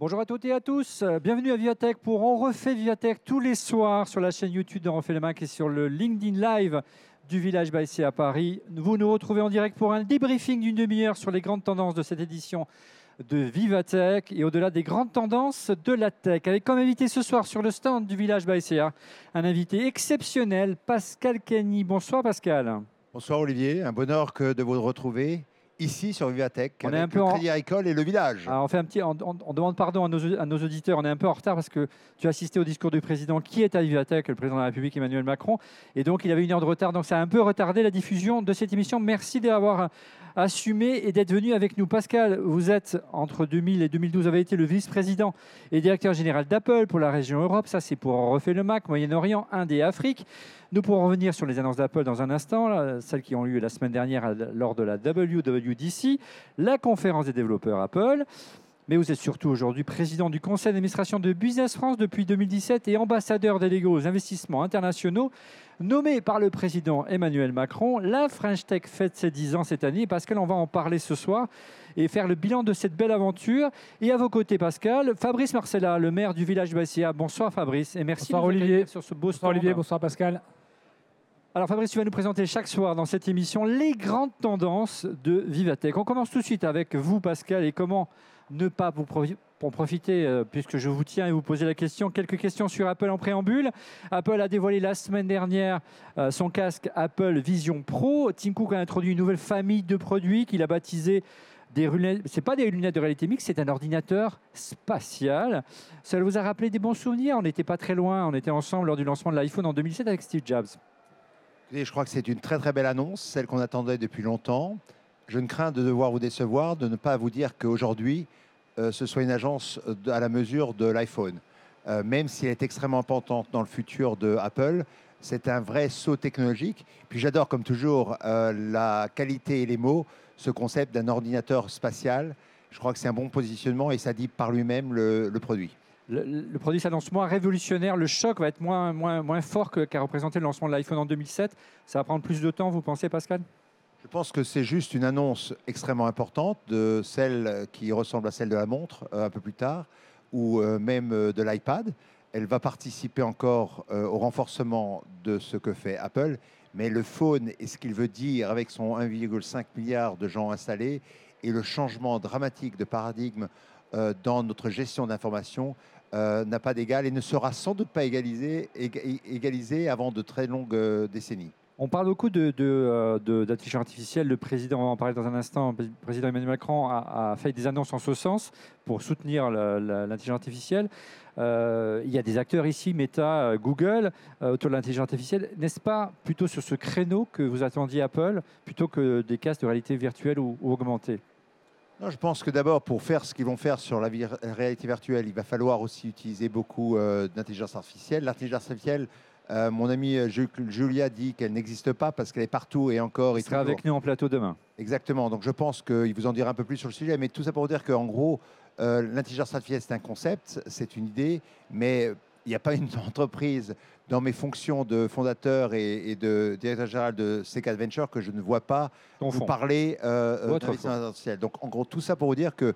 Bonjour à toutes et à tous, bienvenue à Vivatech pour On refait Vivatech tous les soirs sur la chaîne YouTube de refait le Mac et sur le LinkedIn Live du Village Baissé à Paris. Vous nous retrouvez en direct pour un débriefing d'une demi-heure sur les grandes tendances de cette édition de Vivatech et au-delà des grandes tendances de la tech. Avec comme invité ce soir sur le stand du Village Baïséa, un invité exceptionnel, Pascal Kenny. Bonsoir Pascal. Bonsoir Olivier, un bonheur que de vous retrouver ici sur Vivatech, On est avec un peu le Crédit Agricole et le village. Alors, on, fait un petit, on, on- on demande pardon à nos, à nos auditeurs, on est un peu en retard parce que tu as assisté au discours du président qui est à Vivatech, le président de la République Emmanuel Macron, et donc il avait une heure de retard, donc ça a un peu retardé la diffusion de cette émission. Merci d'avoir assumé et d'être venu avec nous. Pascal, vous êtes entre 2000 et 2012, vous avez été le vice-président et directeur général d'Apple pour la région Europe. Ça, c'est pour Refait le Mac, Moyen-Orient, Inde et Afrique. Nous pourrons revenir sur les annonces d'Apple dans un instant, celles qui ont eu la semaine dernière lors de la WWDC, la conférence des développeurs Apple. Mais vous êtes surtout aujourd'hui président du conseil d'administration de Business France depuis 2017 et ambassadeur délégué aux investissements internationaux, nommé par le président Emmanuel Macron. La French Tech fête ses 10 ans cette année. Pascal, on va en parler ce soir et faire le bilan de cette belle aventure. Et à vos côtés, Pascal, Fabrice Marcella, le maire du village Bassia. Bonsoir Fabrice et merci Bonsoir, de nous Olivier. sur ce beau Bonsoir stand. Olivier, bonsoir Pascal. Alors Fabrice, tu vas nous présenter chaque soir dans cette émission les grandes tendances de Vivatech. On commence tout de suite avec vous Pascal et comment ne pas vous profiter, euh, puisque je vous tiens et vous poser la question, quelques questions sur Apple en préambule. Apple a dévoilé la semaine dernière euh, son casque Apple Vision Pro. Tim Cook a introduit une nouvelle famille de produits qu'il a baptisé des lunettes. C'est pas des lunettes de réalité mixte, c'est un ordinateur spatial. Ça vous a rappelé des bons souvenirs? On n'était pas très loin. On était ensemble lors du lancement de l'iPhone en 2007 avec Steve Jobs. Je crois que c'est une très très belle annonce, celle qu'on attendait depuis longtemps. Je ne crains de devoir vous décevoir, de ne pas vous dire qu'aujourd'hui, euh, ce soit une agence à la mesure de l'iPhone. Euh, même si elle est extrêmement importante dans le futur de Apple, c'est un vrai saut technologique. Puis j'adore, comme toujours, euh, la qualité et les mots, ce concept d'un ordinateur spatial. Je crois que c'est un bon positionnement et ça dit par lui-même le- produit. Le, produit s'annonce moins révolutionnaire, le choc va être moins, moins, moins fort qu'a représenté le lancement de l'iPhone en 2007. Ça va prendre plus de temps, vous pensez, Pascal? Je pense que c'est juste une annonce extrêmement importante de celle qui ressemble à celle de la montre euh, un peu plus tard, ou euh, même euh, de l'iPad. Elle va participer encore au renforcement de ce que fait Apple, mais le phone et ce qu'il veut dire avec son 1,5 milliard de gens installés et le changement dramatique de paradigme dans notre gestion d'information n'a pas d'égal et ne sera sans doute pas égalisé, éga- égalisé avant de très longues décennies. On parle beaucoup de, euh, artificielle. Le président, on va en parler dans un instant, le président Emmanuel Macron a, fait des annonces en ce sens pour soutenir l'intelligence artificielle. Euh, il y a des acteurs ici, Meta, euh, Google, autour de l'intelligence artificielle. N'est-ce pas plutôt sur ce créneau que vous attendiez Apple, plutôt que des casques de réalité virtuelle ou, augmentée Non, je pense que d'abord, pour faire ce qu'ils vont faire sur la réalité virtuelle, il va falloir aussi utiliser beaucoup d'intelligence artificielle. L'intelligence artificielle, euh, mon ami euh, Ju- Julia dit qu'elle n'existe pas parce qu'elle est partout et encore. Il sera toujours. avec nous en plateau demain. Exactement. Donc je pense qu'il vous en dira un peu plus sur le sujet. Mais tout ça pour vous dire qu'en gros, euh, l'intelligence artificielle, c'est un concept, c'est une idée, mais il n'y a pas une entreprise dans mes fonctions de fondateur et, et de directeur général de CK Adventure que je ne vois pas Ton vous fond. parler euh, Votre d'intelligence artificielle. Donc, en gros, tout ça pour vous dire que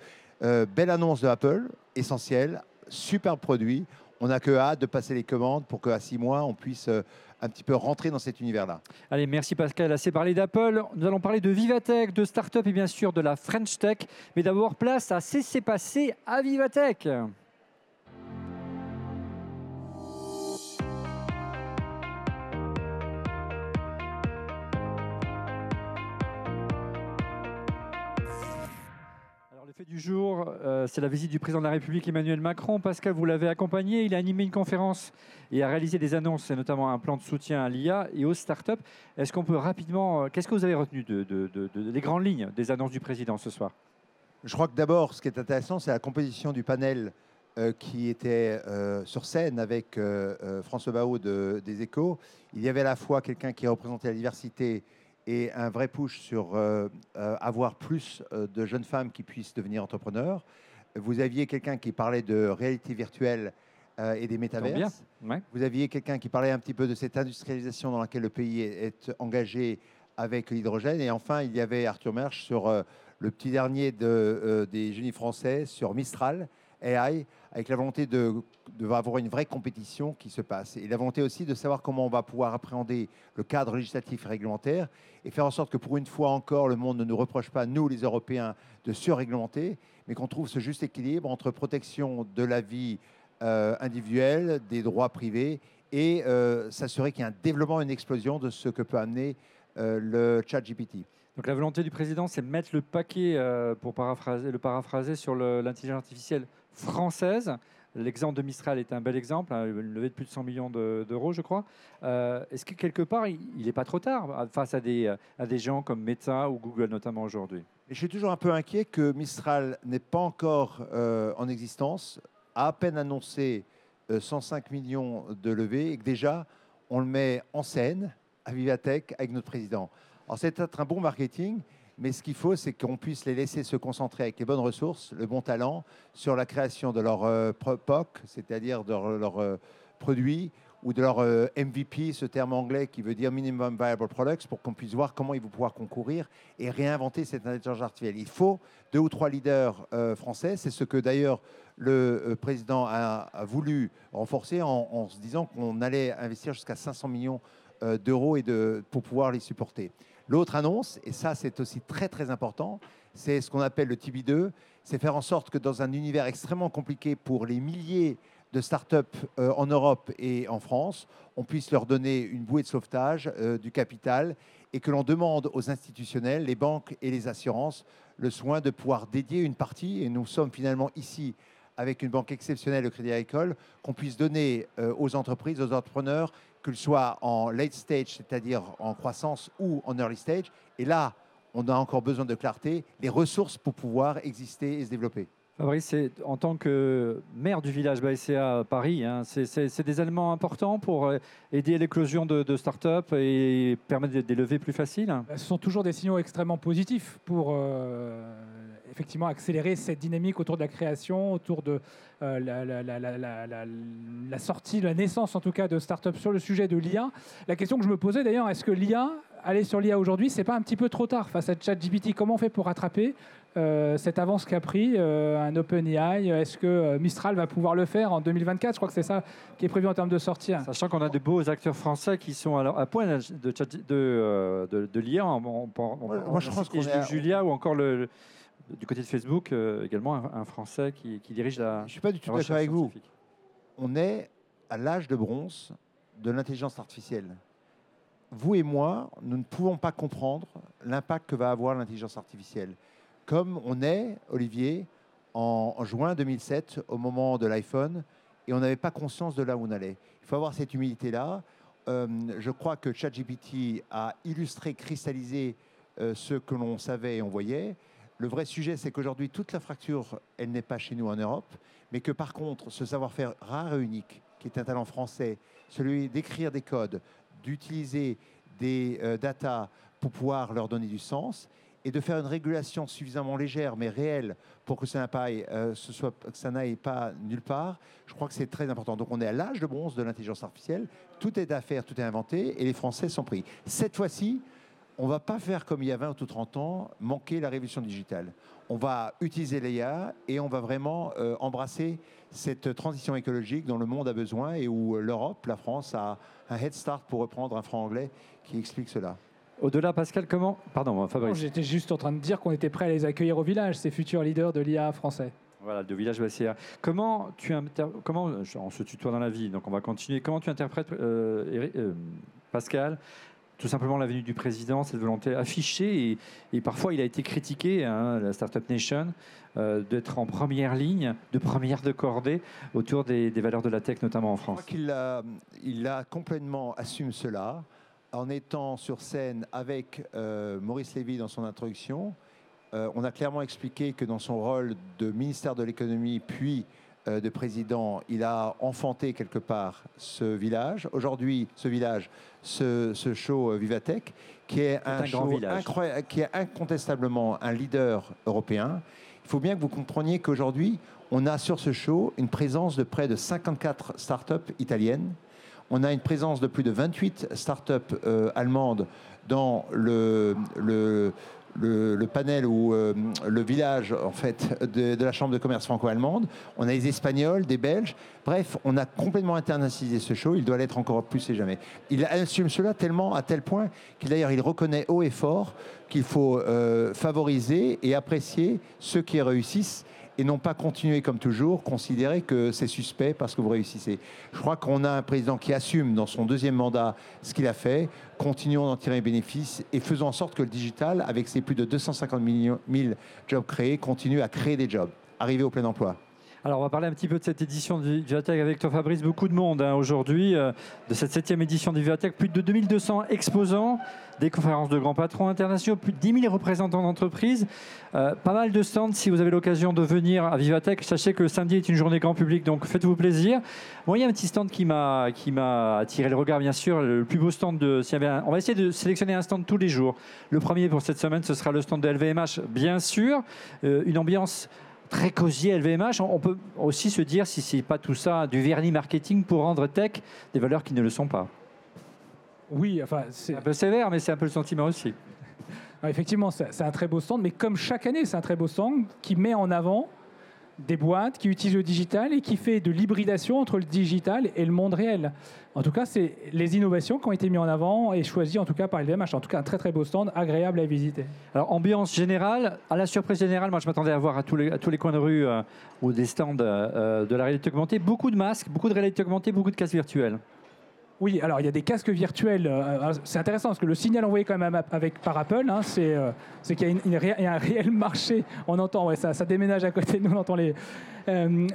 belle annonce de Apple, essentielle, super produit. On n'a que hâte de passer les commandes pour qu'à six mois, on puisse euh, un petit peu rentrer dans cet univers-là. Allez, merci Pascal. Assez parlé d'Apple. Nous allons parler de Vivatech, de start-up et bien sûr de la French Tech. Mais d'abord, place à CC Passé à Vivatech. Du jour, euh, c'est la visite du président de la République Emmanuel Macron. Pascal, vous l'avez accompagné. Il a animé une conférence et a réalisé des annonces, et notamment un plan de soutien à l'IA et aux startups. Est-ce qu'on peut rapidement. euh, Qu'est-ce que vous avez retenu de, de- de- de- des grandes lignes des annonces du président ce soir? Je crois que d'abord, ce qui est intéressant, c'est la composition du panel euh, qui était sur scène avec François de- des Échos. Il y avait à la fois quelqu'un qui représentait la diversité et un vrai push sur euh, euh, avoir plus euh, de jeunes femmes qui puissent devenir entrepreneurs. Vous aviez quelqu'un qui parlait de réalité virtuelle euh, et des métaverses. Ouais. Vous aviez quelqu'un qui parlait un petit peu de cette industrialisation dans laquelle le pays est, engagé avec l'hydrogène. Et enfin, il y avait Arthur Mersch sur euh, le petit dernier de, des génies français, sur Mistral, AI, avec la volonté de, avoir une vraie compétition qui se passe. Et la volonté aussi de savoir comment on va pouvoir appréhender le cadre législatif et réglementaire et faire en sorte que pour une fois encore, le monde ne nous reproche pas, nous les Européens, de surréglementer, mais qu'on trouve ce juste équilibre entre protection de la vie euh, individuelle, des droits privés et euh, s'assurer qu'il y a un développement, une explosion de ce que peut amener euh, le chat GPT. Donc la volonté du président, c'est mettre le paquet, pour le paraphraser, sur l'intelligence artificielle française. L'exemple de Mistral est un bel exemple, hein, une levée de plus de 100 millions de- d'euros, je crois. Euh, Est-ce que quelque part, il n'est pas trop tard euh, face à des, à des gens comme Meta ou Google notamment aujourd'hui? Je suis toujours un peu inquiet que Mistral n'est pas encore euh, en existence, a à peine annoncé euh, 105 millions de levées et que déjà on le met en scène à Vivatech avec notre président. Alors c'est peut-être un bon marketing, mais ce qu'il faut, c'est qu'on puisse les laisser se concentrer avec les bonnes ressources, le bon talent, sur la création de leur euh, POC, c'est-à-dire de leur, euh, produit, ou de leur euh, MVP, ce terme anglais qui veut dire Minimum Viable Products, pour qu'on puisse voir comment ils vont pouvoir concourir et réinventer cette intelligence artificielle. Il faut deux ou trois leaders euh, français. C'est ce que d'ailleurs le président a, voulu renforcer en, en se disant qu'on allait investir jusqu'à 500 millions d'euros et de, pour pouvoir les supporter. L'autre annonce, et ça c'est aussi très très important, c'est ce qu'on appelle le TB2, c'est faire en sorte que dans un univers extrêmement compliqué pour les milliers de start-up euh, en Europe et en France, on puisse leur donner une bouée de sauvetage euh, du capital et que l'on demande aux institutionnels, les banques et les assurances, le soin de pouvoir dédier une partie, et nous sommes finalement ici avec une banque exceptionnelle, le Crédit Agricole, qu'on puisse donner euh, aux entreprises, aux entrepreneurs, qu'ils soient en late stage, c'est-à-dire en croissance ou en early stage. Et là, on a encore besoin de clarté, les ressources pour pouvoir exister et se développer. Fabrice, en tant que maire du village BACA à Paris, hein, c'est- des éléments importants pour euh, aider à l'éclosion de, de start-up et permettre des, levées plus faciles? Ce sont toujours des signaux extrêmement positifs pour euh, effectivement accélérer cette dynamique autour de la création, autour de euh, la- la- la- la sortie, la naissance en tout cas de start-up sur le sujet de l'IA. La question que je me posais d'ailleurs, est-ce que l'IA, aller sur l'IA aujourd'hui, c'est pas un petit peu trop tard face à ChatGPT? Comment on fait pour rattraper euh, cette avance qu'a pris euh, un OpenAI Est-ce que euh, Mistral va pouvoir le faire en 2024 Je crois que c'est ça qui est prévu en termes de sortie. Sachant qu'on a de beaux acteurs français qui sont à, à point de, chat- de, de- de l'IA. On, on- on- Moi, je pense qu'on est Julia ou encore le, le- du côté de Facebook euh, également un, un Français qui, qui dirige la. Je ne suis pas du tout d'accord avec vous. on est à l'âge de bronze de l'intelligence artificielle. Vous et moi, nous ne pouvons pas comprendre l'impact que va avoir l'intelligence artificielle. Comme on est, Olivier, en, juin 2007, au moment de l'iPhone, et on n'avait pas conscience de là où on allait. Il faut avoir cette humilité-là. Euh, je crois que ChatGPT a illustré, cristallisé euh, ce que l'on savait et on voyait. Le vrai sujet, c'est qu'aujourd'hui, toute la fracture, elle n'est pas chez nous en Europe, mais que par contre, ce savoir-faire rare et unique, qui est un talent français, celui d'écrire des codes, d'utiliser des euh, data pour pouvoir leur donner du sens, et de faire une régulation suffisamment légère mais réelle pour que ça n'aille pas, euh, que ça n'aille pas nulle part, je crois que c'est très important. Donc on est à l'âge de bronze de l'intelligence artificielle, tout est à faire, tout est inventé, et les Français sont pris. Cette fois-ci, on ne va pas faire comme il y a 20 ou 30 ans, manquer la révolution digitale. On va utiliser l'IA et on va vraiment euh, embrasser cette transition écologique dont le monde a besoin et où euh, l'Europe, la France, a un head start, pour reprendre un franc anglais, qui explique cela. Au-delà, Pascal, comment Pardon, Non, Fabrice. J'étais juste en train de dire qu'on était prêt à les accueillir au village, ces futurs leaders de l'IA français. Voilà, de village BACA. Comment tu inter- comment on se tutoie dans la vie, donc on va continuer. Comment tu interprètes euh, Eric- euh, Pascal tout simplement la venue du président, cette volonté affichée, et, et parfois il a été critiqué, hein, la Startup Nation, euh, d'être en première ligne, de première de cordée, autour des, des valeurs de la tech, notamment en Je crois France. qu'il a, il a complètement assumé cela en étant sur scène avec euh, Maurice Lévy dans son introduction. Euh, on a clairement expliqué que dans son rôle de ministère de l'économie, puis euh, de président, il a enfanté quelque part ce village. Aujourd'hui, ce village, ce, ce show Vivatech, qui est un, un grand show village. incroyable, qui est incontestablement un leader européen. Il faut bien que vous compreniez qu'aujourd'hui, on a sur ce show une présence de près de 54 startups italiennes. On a une présence de plus de 28 startups euh, allemandes dans le, panel ou euh, le village en fait de, la chambre de commerce franco-allemande. On a des Espagnols, des Belges. Bref, on a complètement internationalisé ce show. Il doit l'être encore plus et jamais. Il assume cela tellement à tel point qu'il d'ailleurs il reconnaît haut et fort qu'il faut euh, favoriser et apprécier ceux qui réussissent et non pas continuer comme toujours, considérer que c'est suspect parce que vous réussissez. Je crois qu'on a un président qui assume dans son deuxième mandat ce qu'il a fait, continuons d'en tirer bénéfice et faisons en sorte que le digital, avec ses plus de 250 000 jobs créés, continue à créer des jobs, arriver au plein emploi. Alors, on va parler un petit peu de cette édition du Vivatech avec toi, Fabrice. Beaucoup de monde hein, aujourd'hui, euh, de cette septième édition du Vivatech. Plus de 2200 exposants, des conférences de grands patrons internationaux, plus de 10 000 représentants d'entreprises, euh, pas mal de stands. Si vous avez l'occasion de venir à Vivatech, sachez que samedi est une journée grand public, donc faites-vous plaisir. Moi, il y a un petit stand qui m'a attiré le regard, bien sûr. Le plus beau stand de. on va essayer de sélectionner un stand tous les jours. Le premier pour cette semaine, ce sera le stand de LVMH, bien sûr. Euh, une ambiance très cosy LVMH. On peut aussi se dire si c'est pas tout ça du vernis marketing pour rendre tech des valeurs qui ne le sont pas. Oui, enfin c'est un peu sévère, mais c'est un peu le sentiment aussi. effectivement, c'est un très beau stand, mais comme chaque année, c'est un très beau stand qui met en avant des boîtes qui utilisent le digital et qui fait de l'hybridation entre le digital et le monde réel. En tout cas, c'est les innovations qui ont été mises en avant et choisies en tout cas par LVMH. En tout cas, un très très beau stand, agréable à visiter. Alors, ambiance générale, à la surprise générale, moi je m'attendais à voir à tous les, coins de rue euh, ou des stands euh, de la réalité augmentée, beaucoup de masques, beaucoup de réalité augmentée, beaucoup de casques virtuels. Oui, alors il y a des casques virtuels. Euh, c'est intéressant parce que le signal envoyé quand même avec, par Apple, hein, c'est qu'il y, a un réel marché. On entend, ouais, ça, ça déménage à côté de nous, on entend les.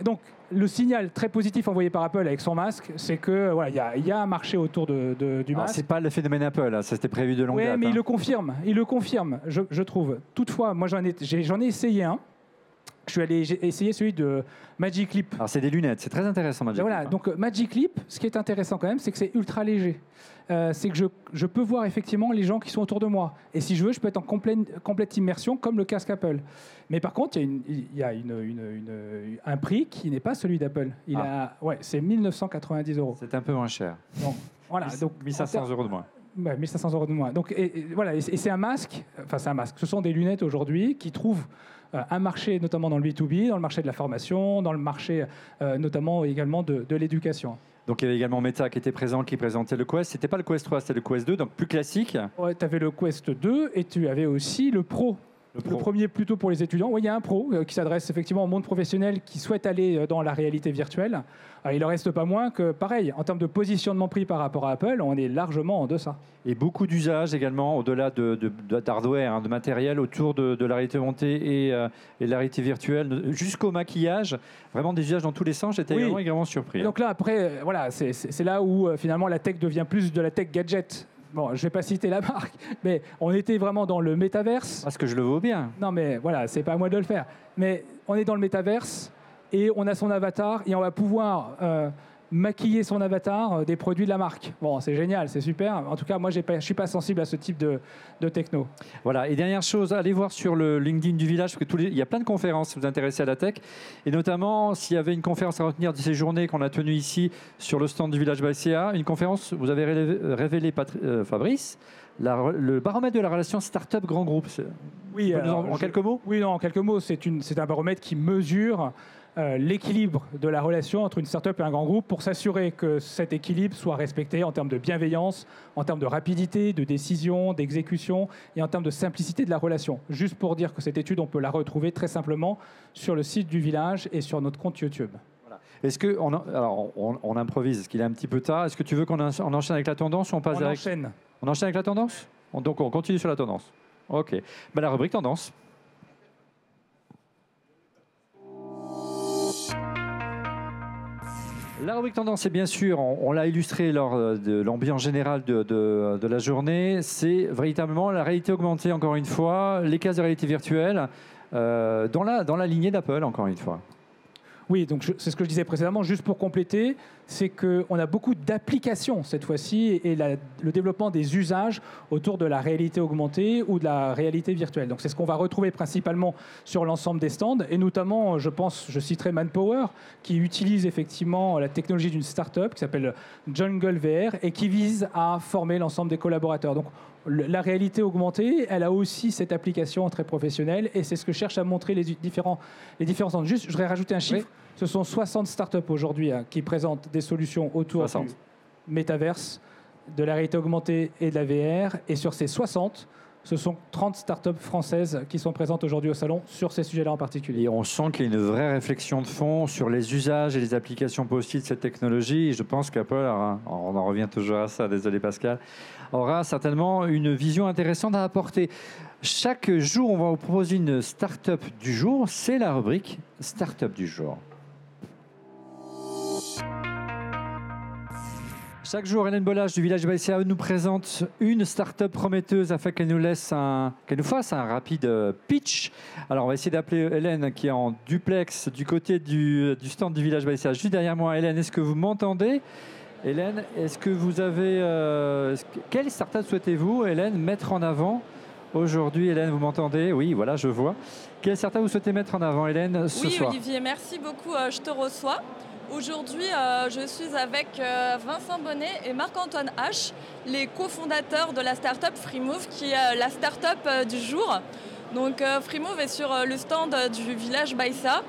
donc le signal très positif envoyé par Apple avec son masque, c'est que voilà, il y, a un marché autour de, du masque. C'est pas le phénomène Apple, hein, ça c'était prévu de longue date. Oui, mais il le confirme, il le confirme, je, trouve. Toutefois, moi j'en ai, j'en ai essayé un. Je suis allé essayer celui de Magic Leap. Alors c'est des lunettes, c'est très intéressant Magic Voilà, Leap. donc Magic Leap, ce qui est intéressant quand même, c'est que c'est ultra léger. Euh, c'est que je, je, peux voir effectivement les gens qui sont autour de moi. Et si je veux, je peux être en complète, complète immersion comme le casque Apple. Mais par contre, il y a, une, une, un prix qui n'est pas celui d'Apple. Il ah. a, ouais, c'est 1990 euros. C'est un peu moins cher. Donc, voilà, donc 1500 euros de moins. 1500 euros de moins. Donc, et, voilà, et c'est un masque, enfin c'est un masque. Ce sont des lunettes aujourd'hui qui trouvent euh, un marché notamment dans le B2B, dans le marché de la formation, dans le marché euh, notamment également de, de l'éducation. Donc il y avait également Meta qui était présent, qui présentait le Quest. C'était pas le Quest 3, c'était le Quest 2, donc plus classique. Ouais, tu avais le Quest 2 et tu avais aussi le Pro le, premier plutôt pour les étudiants. Oui, il y a un pro euh, qui s'adresse effectivement au monde professionnel qui souhaite aller euh, dans la réalité virtuelle. Euh, il ne reste pas moins que, pareil, en termes de positionnement prix par rapport à Apple, on est largement en deçà. Et beaucoup d'usages également, au-delà d'hardware, de, hein, de, matériel, autour de, la réalité montée et, et, de la réalité virtuelle, jusqu'au maquillage. Vraiment des usages dans tous les sens. J'étais également, surpris. donc là, après, voilà, c'est là où finalement la tech devient plus de la tech gadget bon, je vais pas citer la marque, mais on était vraiment dans le métaverse. Parce que je le vaux bien. Non, mais voilà, c'est pas à moi de le faire. Mais on est dans le métaverse et on a son avatar et on va pouvoir euh, maquiller son avatar euh, des produits de la marque. Bon, c'est génial, c'est super. En tout cas, moi, je ne suis pas sensible à ce type de, techno. Voilà, et dernière chose, allez voir sur le LinkedIn du village, parce que tous il y a plein de conférences si vous vous intéressez à la tech. Et notamment, s'il y avait une conférence à retenir de ces journées qu'on a tenues ici sur le stand du village BCA, une conférence, vous avez révélé, euh, Fabrice, le baromètre de la relation start-up grand groupe. Oui, en, quelques mots? Oui, non, en quelques mots, c'est un baromètre qui mesure euh, l'équilibre de la relation entre une start-up et un grand groupe pour s'assurer que cet équilibre soit respecté en termes de bienveillance, en termes de rapidité, de décision, d'exécution et en termes de simplicité de la relation. Juste pour dire que cette étude, on peut la retrouver très simplement sur le site du village et sur notre compte YouTube. Est-ce que on, alors on, improvise Est-ce qu'il est un petit peu tard Est-ce que tu veux qu'on enchaîne avec la tendance ou on passe on enchaîne. On enchaîne avec la tendance? Donc on continue sur la tendance. Ok. Ben, la rubrique tendance. La rubrique tendance, c'est bien sûr, on, l'a illustré lors euh, de l'ambiance générale de, la journée, c'est véritablement la réalité augmentée, encore une fois, les cases de réalité virtuelle, euh, dans, la, dans la lignée d'Apple, encore une fois. Oui, donc c'est ce que je disais précédemment, juste pour compléter, c'est qu'on a beaucoup d'applications cette fois-ci et le développement des usages autour de la réalité augmentée ou de la réalité virtuelle. Donc c'est ce qu'on va retrouver principalement sur l'ensemble des stands et notamment, je pense, je citerai Manpower qui utilise effectivement la technologie d'une start-up qui s'appelle Jungle VR et qui vise à former l'ensemble des collaborateurs. La réalité augmentée, elle a aussi cette application très professionnelle et c'est ce que cherchent à montrer les différents, les différents Juste, je voudrais rajouter un chiffre. Ce sont 60 startups aujourd'hui hein, qui présentent des solutions autour du métaverse, de la réalité augmentée et de la VR. Et sur ces 60, ce sont 30 startups françaises qui sont présentes aujourd'hui au salon sur ces sujets-là en particulier. Et on sent qu'il y a une vraie réflexion de fond sur les usages et les applications possibles de cette technologie. Et je pense qu'Apple, on en revient toujours à ça, désolé Pascal, aura certainement une vision intéressante à apporter. Chaque jour, on va vous proposer une startup du jour. C'est la rubrique startup du jour. Chaque jour, Hélène Bollage du village BCAE nous présente une start-up prometteuse afin qu'elle nous fasse un rapide euh, pitch. Alors, on va essayer d'appeler Hélène qui est en duplex du côté du, stand du village BCAE, juste derrière moi. Hélène, est-ce que vous m'entendez? Hélène, est-ce que vous avez. Euh, quelle start-up souhaitez-vous, Hélène, mettre en avant aujourd'hui Hélène, vous m'entendez? Oui, voilà, je vois. Quelle start-up vous souhaitez mettre en avant, Hélène, ce oui, Olivier, merci beaucoup. Euh, je te reçois. Aujourd'hui, euh, je suis avec euh, Vincent Bonnet et Marc-Antoine H, les cofondateurs de la startup Freemove, qui est la startup du jour. Donc Freemove est sur le stand du village Baïsa.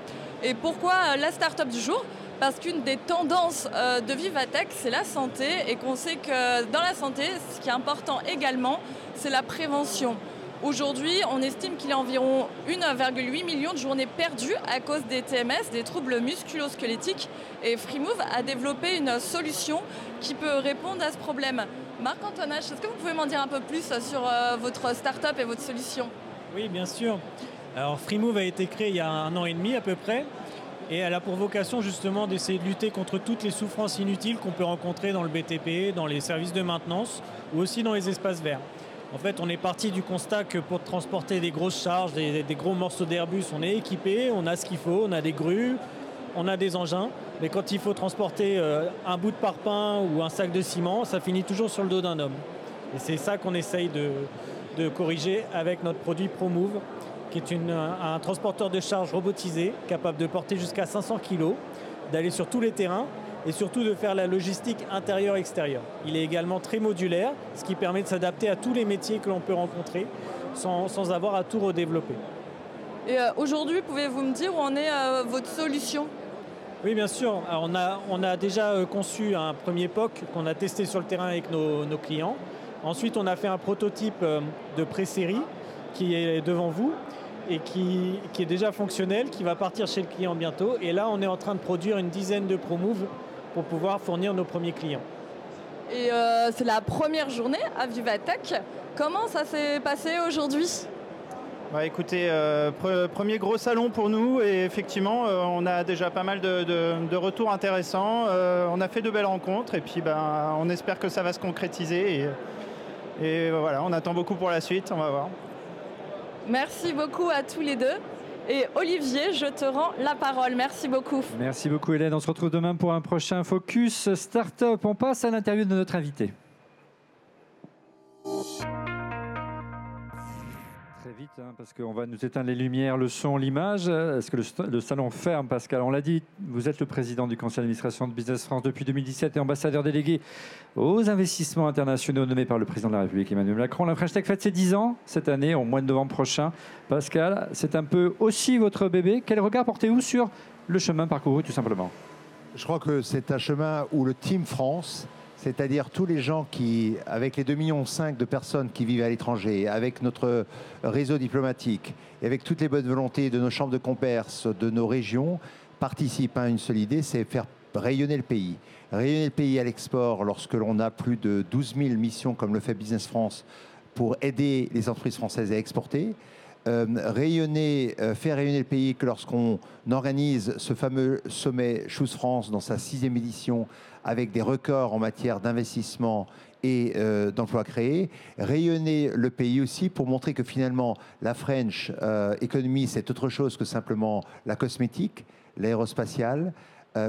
Et pourquoi la startup du jour? Parce qu'une des tendances de Vivatech, c'est la santé, et qu'on sait que dans la santé, ce qui est important également, c'est la prévention. Aujourd'hui, on estime qu'il y a environ 1,8 million de journées perdues à cause des TMS, des troubles musculo-squelettiques. Et FreeMove a développé une solution qui peut répondre à ce problème. Marc-Antoine est-ce que vous pouvez m'en dire un peu plus sur euh, votre start-up et votre solution? Oui, bien sûr. Alors FreeMove a été créé il y a un an et demi à peu près. Et elle a pour vocation justement d'essayer de lutter contre toutes les souffrances inutiles qu'on peut rencontrer dans le BTP, dans les services de maintenance ou aussi dans les espaces verts. En fait, on est parti du constat que pour transporter des grosses charges, des, gros morceaux d'Airbus, on est équipé, on a ce qu'il faut, on a des grues, on a des engins. Mais quand il faut transporter euh, un bout de parpaing ou un sac de ciment, ça finit toujours sur le dos d'un homme. Et c'est ça qu'on essaye de, corriger avec notre produit ProMove, qui est un transporteur de charge robotisé capable de porter jusqu'à 500 kg, d'aller sur tous les terrains et surtout de faire la logistique intérieure-extérieure. Il est également très modulaire, ce qui permet de s'adapter à tous les métiers que l'on peut rencontrer sans, avoir à tout redévelopper. Et euh, aujourd'hui, pouvez-vous me dire où en est euh, votre solution? Oui, bien sûr. on, a, on, a, déjà euh, conçu un premier POC qu'on a testé sur le terrain avec nos, nos clients. Ensuite, on a fait un prototype de pré-série qui est devant vous et qui, qui, est déjà fonctionnel, qui va partir chez le client bientôt. Et là, on est en train de produire une dizaine de ProMove pour pouvoir fournir nos premiers clients. Et euh, c'est la première journée à Vivatech. Comment ça s'est passé aujourd'hui? Bah, écoutez, euh, premier gros salon pour nous et effectivement, euh, on a déjà pas mal de, retours intéressants. on a fait de belles rencontres et puis ben, on espère que ça va se concrétiser. Et, et voilà, on attend beaucoup pour la suite, on va voir. Merci beaucoup à tous les deux. Et Olivier, je te rends la parole. Merci beaucoup. Merci beaucoup Hélène. On se retrouve demain pour un prochain Focus Startup. On passe à l'interview de notre invité. Vite, hein, parce qu'on va nous éteindre les lumières, le son, l'image. Est-ce que le, salon ferme, Pascal? On l'a dit, vous êtes le président du conseil d'administration de Business France depuis 2017 et ambassadeur délégué aux investissements internationaux nommé par le président de la République Emmanuel Macron. La French Tech fête ses 10 ans cette année, au mois de novembre prochain. Pascal, c'est un peu aussi votre bébé. Quel regard portez-vous sur le chemin parcouru, tout simplement? Je crois que c'est un chemin où le Team France c'est-à-dire tous les gens qui, avec les 2,5 millions de personnes qui vivent à l'étranger, avec notre réseau diplomatique et avec toutes les bonnes volontés de nos chambres de commerce, de nos régions, participent à une seule idée, c'est faire rayonner le pays. Rayonner le pays à l'export lorsque l'on a plus de 12 000 missions comme le fait Business France pour aider les entreprises françaises à exporter. Euh, rayonner, euh, faire rayonner le pays que lorsqu'on organise ce fameux sommet Choose France dans sa sixième édition avec des records en matière d'investissement et euh, d'emplois créés, rayonner le pays aussi pour montrer que finalement la French Economy c'est autre chose que simplement la cosmétique, l'aérospatiale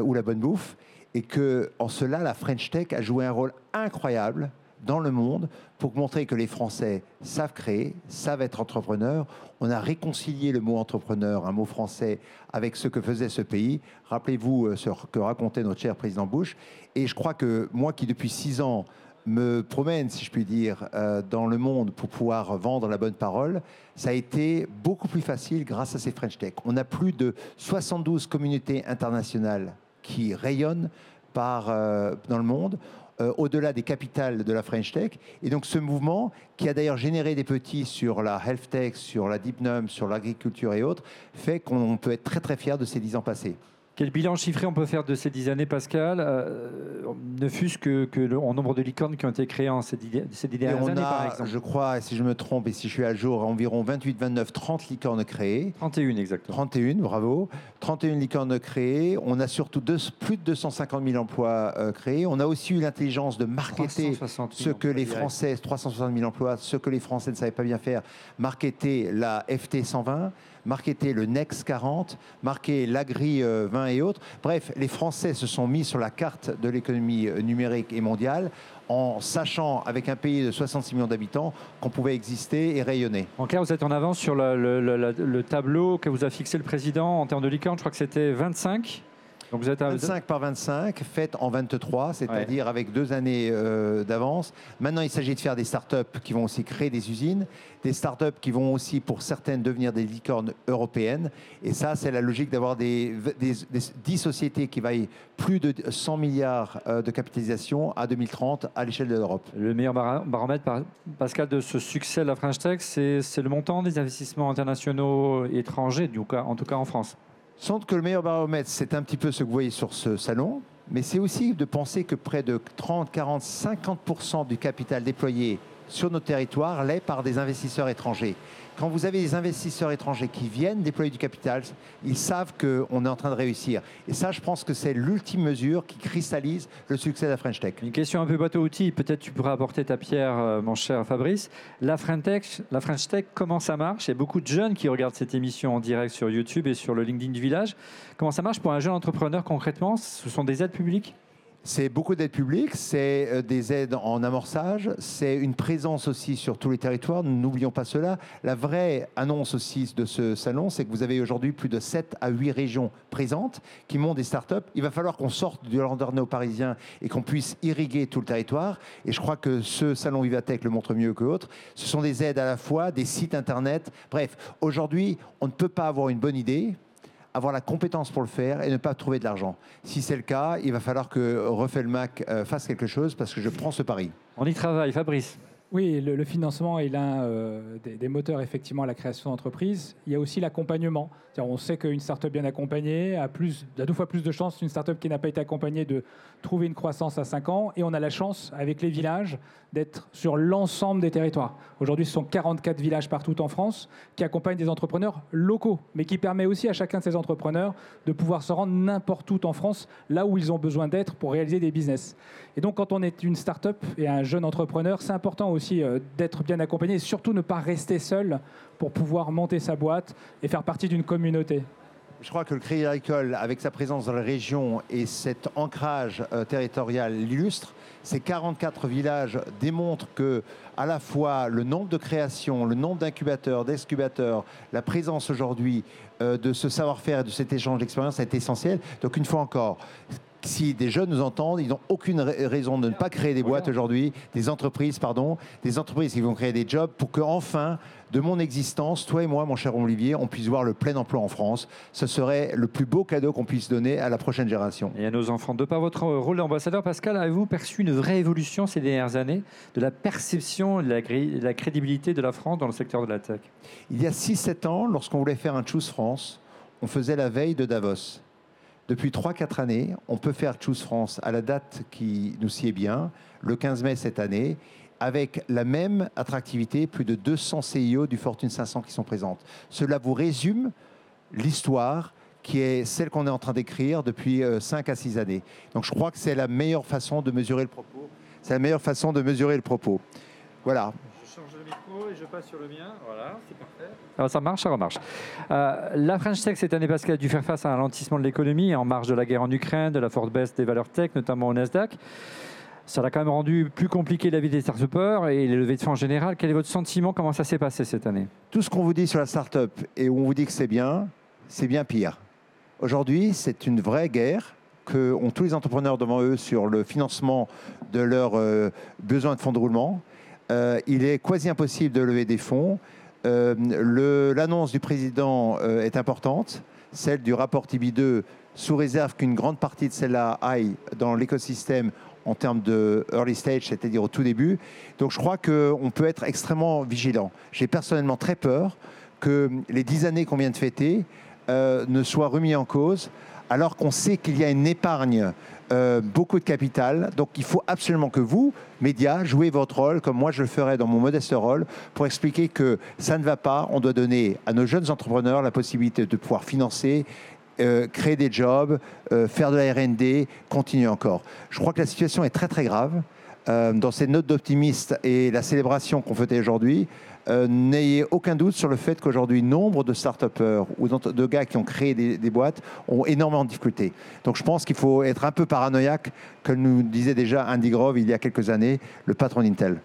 ou la bonne bouffe. Et que en cela la French Tech a joué un rôle incroyable dans le monde pour montrer que les Français savent créer, savent être entrepreneurs. On a réconcilié le mot entrepreneur, un mot français, avec ce que faisait ce pays. Rappelez-vous euh, ce que racontait notre cher président Bush. Et je crois que moi qui depuis six ans me promène, si je puis dire, euh, dans le monde pour pouvoir vendre la bonne parole, ça a été beaucoup plus facile grâce à ces French Tech. On a plus de 72 communautés internationales qui rayonnent euh, dans le monde. Euh, au-delà des capitales de la French Tech. Et donc ce mouvement, qui a d'ailleurs généré des petits sur la health tech, sur la deep num, sur l'agriculture et autres, fait qu'on peut être très très fier de ces dix ans passés. Quel bilan chiffré on peut faire de ces dix années, Pascal euh, Ne fût-ce que, que le, en nombre de licornes qui ont été créées en ces dix, ces dix dernières on années, par a, exemple je crois, si je me trompe et si je suis à jour, environ 28, 29, 30 licornes créées. 31 exactement. 31, bravo. 31 licornes créées. On a surtout deux- plus de 250 000 emplois euh, créés. On a aussi eu l'intelligence de marketer 360 000 ce que les. Français, 360 000 emplois, ce que les Français ne savaient pas bien faire, marketer la FT 120, marketer le Next 40, marquer l'Agri euh, 20 et autres. Bref, les Français se sont mis sur la carte de l'économie euh, numérique et mondiale en sachant, avec un pays de 66 millions d'habitants, qu'on pouvait exister et rayonner. En clair, vous êtes en avance sur le, le- le- le tableau que vous a fixé le président en termes de licornes. Je crois que c'était 25. Donc vous êtes à 25 par 25, faites en 23, c'est-à-dire avec deux années euh, d'avance. Maintenant, il s'agit de faire des startups qui vont aussi créer des usines, des startups qui vont aussi, pour certaines, devenir des licornes européennes. Et ça, c'est la logique d'avoir des, des, des 10 sociétés qui vaillent plus de 100 milliards euh, de capitalisation à 2030 à l'échelle de l'Europe. Le meilleur baromètre, Pascal, de ce succès de la French Tech, c'est le montant des investissements internationaux et étrangers, en tout cas en France. Doute que le meilleur baromètre, c'est un petit peu ce que vous voyez sur ce salon, mais c'est aussi de penser que près de 30, 40, 50% du capital déployé sur nos territoires l'est par des investisseurs étrangers. Quand vous avez des investisseurs étrangers qui viennent déployer du capital, ils savent qu'on est en train de réussir. Et ça, je pense que c'est l'ultime mesure qui cristallise le succès de la French Tech. Une question un peu boîte à outils, peut-être tu pourrais apporter ta pierre, euh, mon cher Fabrice. La French Tech, la French Tech, comment ça marche? Il y a beaucoup de jeunes qui regardent cette émission en direct sur YouTube et sur le LinkedIn du village. Comment ça marche pour un jeune entrepreneur concrètement? Ce sont des aides publiques? C'est beaucoup d'aides publiques, c'est euh, des aides en amorçage, c'est une présence aussi sur tous les territoires, n'oublions pas cela. La vraie annonce aussi de ce salon, c'est que vous avez aujourd'hui plus de 7 à 8 régions présentes qui montent des startups. Il va falloir qu'on sorte du landerneau parisien et qu'on puisse irriguer tout le territoire. Et je crois que ce salon Vivatech le montre mieux que autre. Ce sont des aides à la fois, des sites internet. Bref, aujourd'hui, on ne peut pas avoir une bonne idée, avoir la compétence pour le faire et ne pas trouver de l'argent. Si c'est le cas, il va falloir que Refelmac euh, fasse quelque chose parce que je prends ce pari. On y travaille, Fabrice. Oui, le, financement est l'un euh, des, moteurs effectivement à la création d'entreprise. Il y a aussi l'accompagnement. On sait qu'une startup bien accompagnée a deux fois plus de chances qu'une startup qui n'a pas été accompagnée de trouver une croissance à 5 ans. Et on a la chance, avec les villages, d'être sur l'ensemble des territoires. Aujourd'hui, ce sont 44 villages partout en France qui accompagnent des entrepreneurs locaux, mais qui permet aussi à chacun de ces entrepreneurs de pouvoir se rendre n'importe où en France, là où ils ont besoin d'être pour réaliser des business. Et donc, quand on est une start-up et un jeune entrepreneur, c'est important aussi euh, d'être bien accompagné et surtout ne pas rester seul pour pouvoir monter sa boîte et faire partie d'une communauté. Je crois que le Crédit Agricole, avec sa présence dans la région et cet ancrage euh, territorial l'illustre. Ces 44 villages démontrent que, à la fois, le nombre de créations, le nombre d'incubateurs, d'excubateurs, la présence aujourd'hui euh, de ce savoir-faire et de cet échange d'expérience est essentiel. Donc, une fois encore, si des jeunes nous entendent, ils n'ont aucune ra- raison de ne pas créer des boîtes aujourd'hui, des entreprises, pardon, des entreprises qui vont créer des jobs pour que enfin, de mon existence, toi et moi, mon cher Olivier, on puisse voir le plein emploi en France. Ce serait le plus beau cadeau qu'on puisse donner à la prochaine génération. Et à nos enfants. De par votre rôle d'ambassadeur, Pascal, avez-vous perçu une vraie évolution ces dernières années de la perception et de la, de la crédibilité de la France dans le secteur de la tech? Il y a 6-7 ans, lorsqu'on voulait faire un Choose France, on faisait la veille de Davos. Depuis 3-4 années, on peut faire Choose France à la date qui nous sied bien, le 15 mai cette année, avec la même attractivité, plus de 200 CIO du Fortune 500 qui sont présentes. Cela vous résume l'histoire qui est celle qu'on est en train d'écrire depuis 5 à 6 années. Donc je crois que c'est la meilleure façon de mesurer le propos. C'est la meilleure façon de mesurer le propos. Voilà, micro et je passe sur le mien. Voilà, c'est parfait. Alors ça marche, ça remarche. Euh, la French Tech cette année, Pascal, a dû faire face à un ralentissement de l'économie en marge de la guerre en Ukraine, de la forte baisse des valeurs tech, notamment au Nasdaq. Ça l'a quand même rendu plus compliqué la vie des start et les levées de fonds en général. Quel est votre sentiment? Comment ça s'est passé cette année? Tout ce qu'on vous dit sur la start-up et où on vous dit que c'est bien, c'est bien pire. Aujourd'hui, c'est une vraie guerre que ont tous les entrepreneurs devant eux sur le financement de leurs euh, besoins de fonds de roulement. Euh, il est quasi impossible de lever des fonds. Euh, L'annonce du président euh, est importante, celle du rapport TB2, sous réserve qu'une grande partie de celle-là aille dans l'écosystème en termes de early stage, c'est-à-dire au tout début. Donc je crois qu'on peut être extrêmement vigilant. J'ai personnellement très peur que les dix années qu'on vient de fêter ne soient remis en cause, alors qu'on sait qu'il y a une épargne, euh, beaucoup de capital. Donc il faut absolument que vous, médias, jouez votre rôle, comme moi je le ferai dans mon modeste rôle, pour expliquer que ça ne va pas. On doit donner à nos jeunes entrepreneurs la possibilité de pouvoir financer. euh, créer des jobs, euh, faire de la RD, continuer encore. Je crois que la situation est très très grave. Euh, dans ces notes d'optimistes et la célébration qu'on fêtait aujourd'hui, euh, n'ayez aucun doute sur le fait qu'aujourd'hui, nombre de start ou de gars qui ont créé des, des boîtes ont énormément de difficultés. Donc je pense qu'il faut être un peu paranoïaque, comme nous disait déjà Andy Grove il y a quelques années, le patron d'Intel.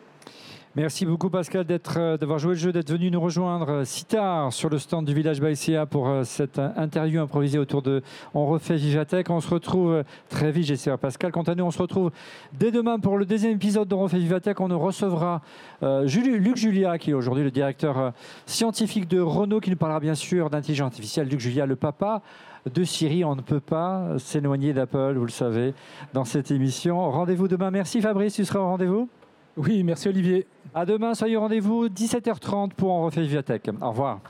Merci beaucoup Pascal euh, d'avoir joué le jeu, d'être venu nous rejoindre euh, si tard sur le stand du village Baïséa pour euh, cette interview improvisée autour de On refait Vivatech. On se retrouve très vite, j'espère Pascal. Quant à nous, on se retrouve dès demain pour le deuxième épisode de On refait Vivatech. On recevra Luc Julia, qui est aujourd'hui le directeur scientifique de Renault, qui nous parlera bien sûr d'intelligence artificielle. Luc Julia, le papa de Siri. On ne peut pas s'éloigner d'Apple, vous le savez, dans cette émission. Rendez-vous demain. Merci Fabrice, tu seras au rendez-vous? Oui, merci Olivier. à demain, soyez au rendez-vous 17h30 pour On refait Vivatech. Au revoir.